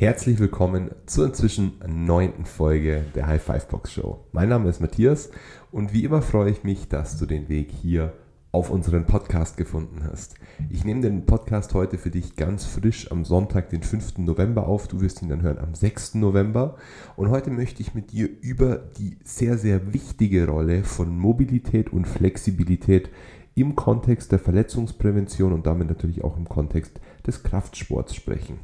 Herzlich willkommen zur inzwischen neunten Folge der High Five Box Show. Mein Name ist Matthias und wie immer freue ich mich, dass du den Weg hier auf unseren Podcast gefunden hast. Ich nehme den Podcast heute für dich ganz frisch am Sonntag, den 5. November auf. Du wirst ihn dann hören am 6. November. Und heute möchte ich mit dir über die sehr, sehr wichtige Rolle von Mobilität und Flexibilität im Kontext der Verletzungsprävention und damit natürlich auch im Kontext des Kraftsports sprechen.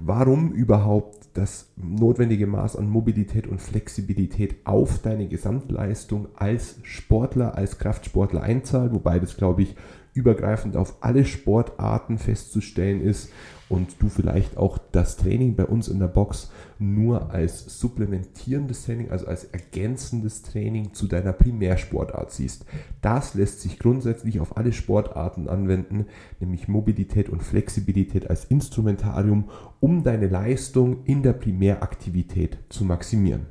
Warum überhaupt das notwendige Maß an Mobilität und Flexibilität auf deine Gesamtleistung als Sportler, als Kraftsportler einzahlt, wobei das, glaube ich, übergreifend auf alle Sportarten festzustellen ist und du vielleicht auch das Training bei uns in der Box nur als supplementierendes Training, also als ergänzendes Training zu deiner Primärsportart siehst. Das lässt sich grundsätzlich auf alle Sportarten anwenden, nämlich Mobilität und Flexibilität als Instrumentarium, um deine Leistung in der Primäraktivität zu maximieren.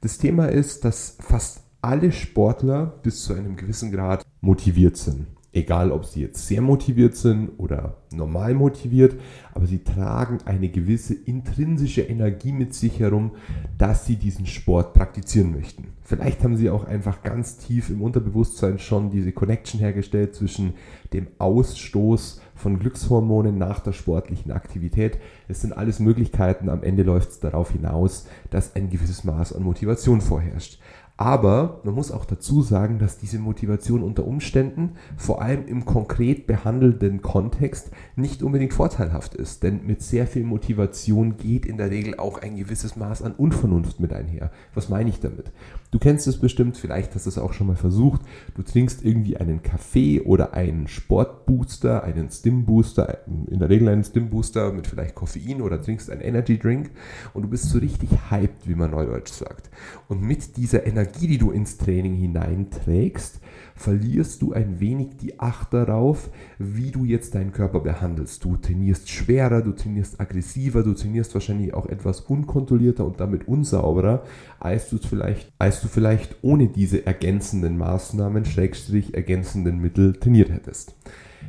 Das Thema ist, dass fast alle Sportler bis zu einem gewissen Grad motiviert sind. Egal, ob sie jetzt sehr motiviert sind oder normal motiviert, aber sie tragen eine gewisse intrinsische Energie mit sich herum, dass sie diesen Sport praktizieren möchten. Vielleicht haben sie auch einfach ganz tief im Unterbewusstsein schon diese Connection hergestellt zwischen dem Ausstoß von Glückshormonen nach der sportlichen Aktivität. Es sind alles Möglichkeiten. Am Ende läuft es darauf hinaus, dass ein gewisses Maß an Motivation vorherrscht. Aber man muss auch dazu sagen, dass diese Motivation unter Umständen, vor allem im konkret behandelnden Kontext, nicht unbedingt vorteilhaft ist. Denn mit sehr viel Motivation geht in der Regel auch ein gewisses Maß an Unvernunft mit einher. Was meine ich damit? Du kennst es bestimmt, vielleicht hast du es auch schon mal versucht. Du trinkst irgendwie einen Kaffee oder einen Sportbooster, einen Stimbooster, in der Regel einen Stimbooster mit vielleicht Koffein oder trinkst einen Energy Drink und du bist so richtig hyped, wie man neudeutsch sagt. Und mit dieser Energie, die du ins Training hineinträgst, verlierst du ein wenig die Acht darauf, wie du jetzt deinen Körper behandelst. Du trainierst schwerer, du trainierst aggressiver, du trainierst wahrscheinlich auch etwas unkontrollierter und damit unsauberer, als du vielleicht, als du vielleicht ohne diese ergänzenden Maßnahmen, Schrägstrich ergänzenden Mittel trainiert hättest.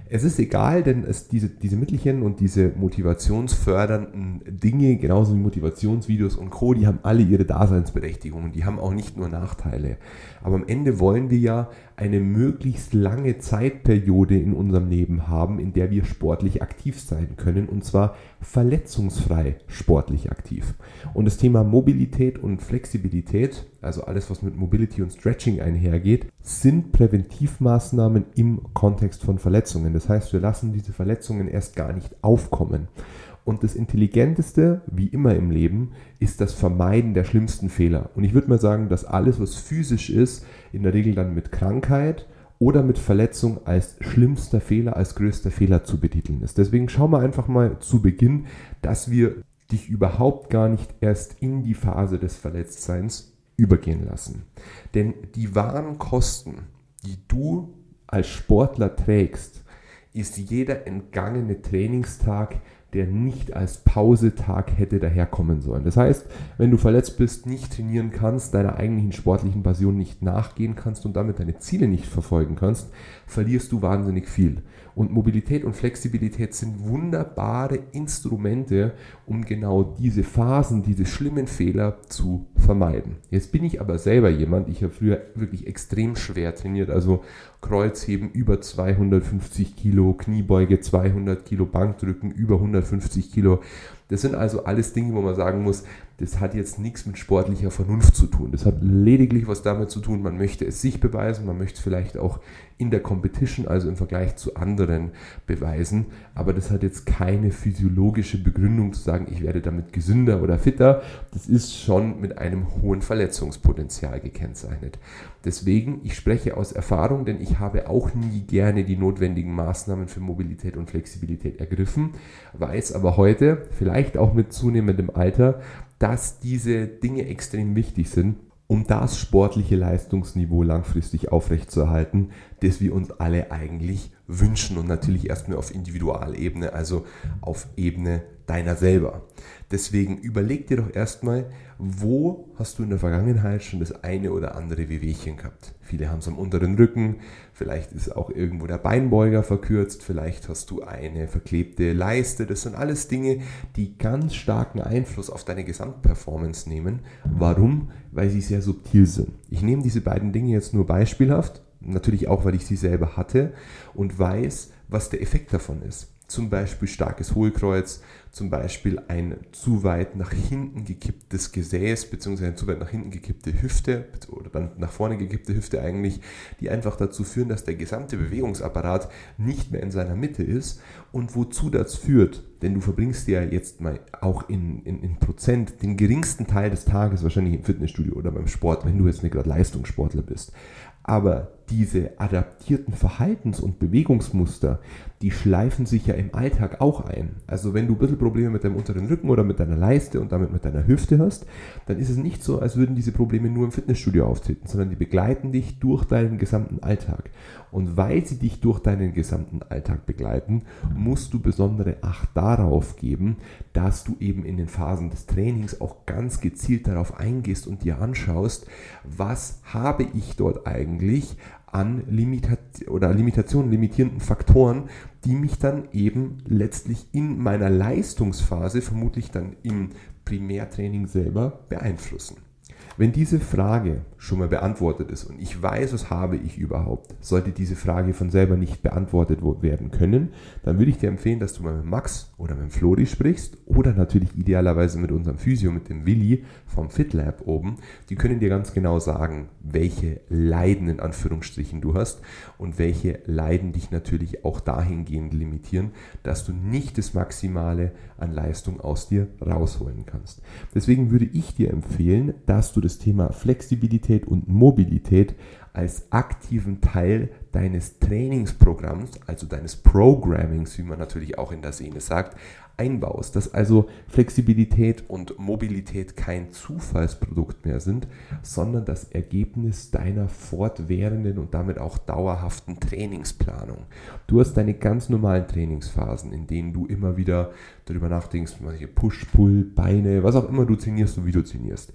Es ist egal, denn es, diese, diese Mittelchen und diese motivationsfördernden Dinge, genauso wie Motivationsvideos und Co., die haben alle ihre Daseinsberechtigung die haben auch nicht nur Nachteile. Aber am Ende wollen wir ja eine möglichst lange Zeitperiode in unserem Leben haben, in der wir sportlich aktiv sein können und zwar verletzungsfrei sportlich aktiv. Und das Thema Mobilität und Flexibilität, also alles, was mit Mobility und Stretching einhergeht, sind Präventivmaßnahmen im Kontext von Verletzungen. Das heißt, wir lassen diese Verletzungen erst gar nicht aufkommen. Und das Intelligenteste, wie immer im Leben, ist das Vermeiden der schlimmsten Fehler. Und ich würde mal sagen, dass alles, was physisch ist, in der Regel dann mit Krankheit oder mit Verletzung als schlimmster Fehler, als größter Fehler zu betiteln ist. Deswegen schauen wir einfach mal zu Beginn, dass wir dich überhaupt gar nicht erst in die Phase des Verletztseins übergehen lassen. Denn die wahren Kosten, die du als Sportler trägst, ist jeder entgangene Trainingstag, der nicht als Pausetag hätte daherkommen sollen. Das heißt, wenn du verletzt bist, nicht trainieren kannst, deiner eigentlichen sportlichen Passion nicht nachgehen kannst und damit deine Ziele nicht verfolgen kannst, verlierst du wahnsinnig viel. Und Mobilität und Flexibilität sind wunderbare Instrumente, um genau diese Phasen, diese schlimmen Fehler zu vermeiden. Jetzt bin ich aber selber jemand, ich habe früher wirklich extrem schwer trainiert, also Kreuzheben über 250 Kilo, Kniebeuge 200 Kilo, Bankdrücken über 150 Kilo. Das sind also alles Dinge, wo man sagen muss, das hat jetzt nichts mit sportlicher Vernunft zu tun. Das hat lediglich was damit zu tun, man möchte es sich beweisen, man möchte es vielleicht auch in der Competition, also im Vergleich zu anderen, beweisen. Aber das hat jetzt keine physiologische Begründung zu sagen, ich werde damit gesünder oder fitter. Das ist schon mit einem hohen Verletzungspotenzial gekennzeichnet. Deswegen, ich spreche aus Erfahrung, denn ich habe auch nie gerne die notwendigen Maßnahmen für Mobilität und Flexibilität ergriffen, weiß aber heute, vielleicht auch mit zunehmendem Alter, dass diese Dinge extrem wichtig sind um das sportliche Leistungsniveau langfristig aufrechtzuerhalten, das wir uns alle eigentlich wünschen und natürlich erstmal auf Individualebene, also auf Ebene deiner selber. Deswegen überleg dir doch erstmal, wo hast du in der Vergangenheit schon das eine oder andere Wehwehchen gehabt? Viele haben es am unteren Rücken, vielleicht ist auch irgendwo der Beinbeuger verkürzt, vielleicht hast du eine verklebte Leiste. Das sind alles Dinge, die ganz starken Einfluss auf deine Gesamtperformance nehmen. Warum? Weil sie sehr subtil sind. Ich nehme diese beiden Dinge jetzt nur beispielhaft, natürlich auch, weil ich sie selber hatte und weiß, was der Effekt davon ist. Zum Beispiel starkes Hohlkreuz, zum Beispiel ein zu weit nach hinten gekipptes Gesäß, beziehungsweise eine zu weit nach hinten gekippte Hüfte oder dann nach vorne gekippte Hüfte eigentlich, die einfach dazu führen, dass der gesamte Bewegungsapparat nicht mehr in seiner Mitte ist und wozu das führt, denn du verbringst ja jetzt mal auch in, in, in Prozent den geringsten Teil des Tages wahrscheinlich im Fitnessstudio oder beim Sport, wenn du jetzt nicht gerade Leistungssportler bist. Aber diese adaptierten Verhaltens- und Bewegungsmuster, die schleifen sich ja im Alltag auch ein. Also wenn du ein bisschen Probleme mit deinem unteren Rücken oder mit deiner Leiste und damit mit deiner Hüfte hast, dann ist es nicht so, als würden diese Probleme nur im Fitnessstudio auftreten, sondern die begleiten dich durch deinen gesamten Alltag. Und weil sie dich durch deinen gesamten Alltag begleiten, musst du besondere Acht darauf geben, dass du eben in den Phasen des Trainings auch ganz gezielt darauf eingehst und dir anschaust, was habe ich dort eigentlich an Limita oder Limitationen, limitierenden Faktoren, die mich dann eben letztlich in meiner Leistungsphase, vermutlich dann im Primärtraining selber beeinflussen. Wenn diese Frage schon mal beantwortet ist und ich weiß, was habe ich überhaupt, sollte diese Frage von selber nicht beantwortet werden können, dann würde ich dir empfehlen, dass du mal mit Max oder mit Flori sprichst oder natürlich idealerweise mit unserem Physio, mit dem Willi vom FitLab oben. Die können dir ganz genau sagen, welche Leiden in Anführungsstrichen du hast und welche Leiden dich natürlich auch dahingehend limitieren, dass du nicht das Maximale an Leistung aus dir rausholen kannst. Deswegen würde ich dir empfehlen, dass du das Thema Flexibilität und Mobilität als aktiven Teil deines Trainingsprogramms, also deines Programmings, wie man natürlich auch in der Szene sagt, einbaust, dass also Flexibilität und Mobilität kein Zufallsprodukt mehr sind, sondern das Ergebnis deiner fortwährenden und damit auch dauerhaften Trainingsplanung. Du hast deine ganz normalen Trainingsphasen, in denen du immer wieder darüber nachdenkst, Push, Pull, Beine, was auch immer du trainierst und wie du trainierst.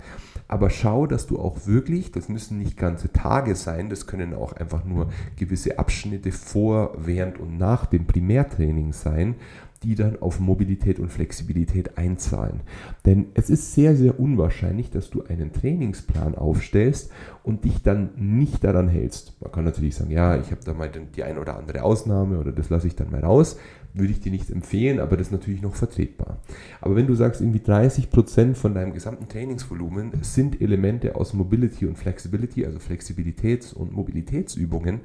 Aber schau, dass du auch wirklich, das müssen nicht ganze Tage sein, das können auch einfach nur gewisse Abschnitte vor, während und nach dem Primärtraining sein, die dann auf Mobilität und Flexibilität einzahlen. Denn es ist sehr, sehr unwahrscheinlich, dass du einen Trainingsplan aufstellst und dich dann nicht daran hältst. Man kann natürlich sagen, ja, ich habe da mal die ein oder andere Ausnahme oder das lasse ich dann mal raus würde ich dir nicht empfehlen, aber das ist natürlich noch vertretbar. Aber wenn du sagst, irgendwie 30% von deinem gesamten Trainingsvolumen sind Elemente aus Mobility und Flexibility, also Flexibilitäts- und Mobilitätsübungen,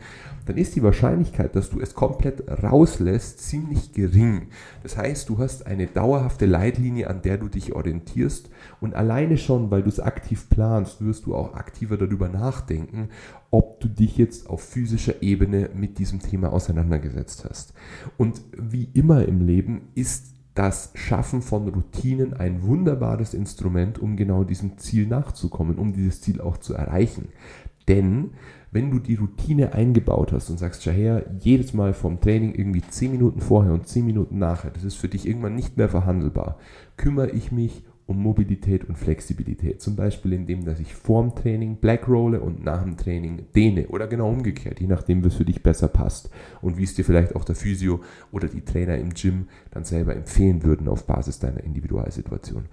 dann ist die Wahrscheinlichkeit, dass du es komplett rauslässt, ziemlich gering. Das heißt, du hast eine dauerhafte Leitlinie, an der du dich orientierst und alleine schon, weil du es aktiv planst, wirst du auch aktiver darüber nachdenken, ob du dich jetzt auf physischer Ebene mit diesem Thema auseinandergesetzt hast. Und wie immer im Leben ist das Schaffen von Routinen ein wunderbares Instrument, um genau diesem Ziel nachzukommen, um dieses Ziel auch zu erreichen. Denn wenn du die Routine eingebaut hast und sagst, Shaher, jedes Mal vom Training irgendwie 10 Minuten vorher und 10 Minuten nachher, das ist für dich irgendwann nicht mehr verhandelbar, kümmere ich mich um Mobilität und Flexibilität. Zum Beispiel indem, dass ich vorm Training Black rolle und nach dem Training dehne oder genau umgekehrt, je nachdem, was für dich besser passt und wie es dir vielleicht auch der Physio oder die Trainer im Gym dann selber empfehlen würden auf Basis deiner Individualsituation.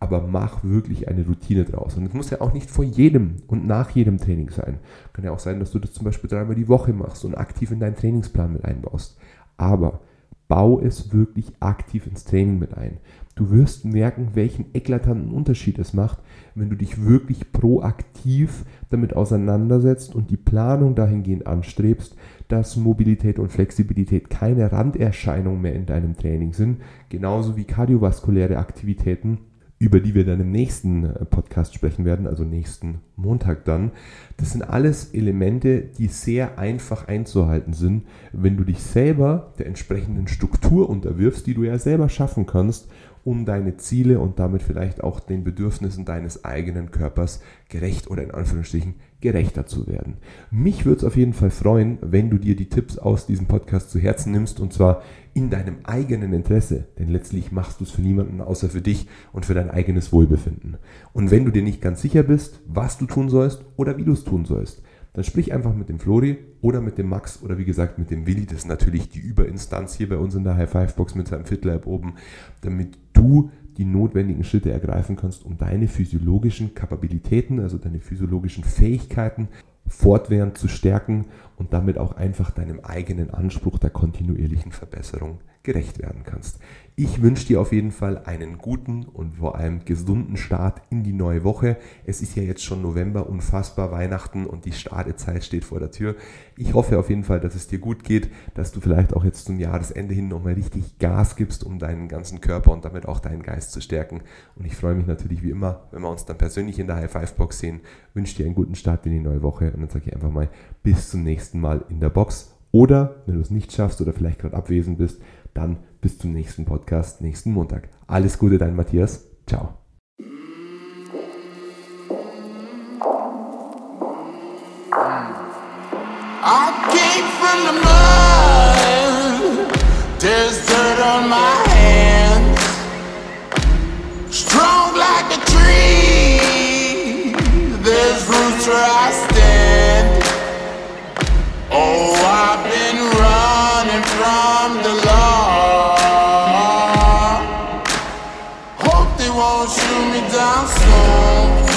Aber mach wirklich eine Routine draus. Und es muss ja auch nicht vor jedem und nach jedem Training sein. Kann ja auch sein, dass du das zum Beispiel dreimal die Woche machst und aktiv in deinen Trainingsplan mit einbaust. Aber bau es wirklich aktiv ins Training mit ein. Du wirst merken, welchen eklatanten Unterschied es macht, wenn du dich wirklich proaktiv damit auseinandersetzt und die Planung dahingehend anstrebst, dass Mobilität und Flexibilität keine Randerscheinung mehr in deinem Training sind, genauso wie kardiovaskuläre Aktivitäten über die wir dann im nächsten äh, Podcast sprechen werden, also nächsten Montag dann. Das sind alles Elemente, die sehr einfach einzuhalten sind, wenn du dich selber der entsprechenden Struktur unterwirfst, die du ja selber schaffen kannst, um deine Ziele und damit vielleicht auch den Bedürfnissen deines eigenen Körpers gerecht oder in Anführungsstrichen gerechter zu werden. Mich würde es auf jeden Fall freuen, wenn du dir die Tipps aus diesem Podcast zu Herzen nimmst und zwar in deinem eigenen Interesse, denn letztlich machst du es für niemanden außer für dich und für dein eigenes Wohlbefinden. Und wenn du dir nicht ganz sicher bist, was du tun sollst oder wie du es tun sollst, dann sprich einfach mit dem Flori oder mit dem Max oder wie gesagt mit dem Willi. Das ist natürlich die Überinstanz hier bei uns in der High Five Box mit seinem Fitlab oben, damit du die notwendigen Schritte ergreifen kannst, um deine physiologischen Kapabilitäten, also deine physiologischen Fähigkeiten fortwährend zu stärken und damit auch einfach deinem eigenen Anspruch der kontinuierlichen Verbesserung gerecht werden kannst. Ich wünsche dir auf jeden Fall einen guten und vor allem gesunden Start in die neue Woche. Es ist ja jetzt schon November, unfassbar Weihnachten und die Startezeit steht vor der Tür. Ich hoffe auf jeden Fall, dass es dir gut geht, dass du vielleicht auch jetzt zum Jahresende hin nochmal richtig Gas gibst, um deinen ganzen Körper und damit auch deinen Geist zu stärken. Und ich freue mich natürlich wie immer, wenn wir uns dann persönlich in der High Five Box sehen. Wünsche dir einen guten Start in die neue Woche und dann sage ich einfach mal bis zum nächsten Mal in der Box. Oder wenn du es nicht schaffst oder vielleicht gerade abwesend bist, dann bis zum nächsten Podcast, nächsten Montag. Alles Gute, dein Matthias. Ciao. The law. Hope they won't shoot me down soon.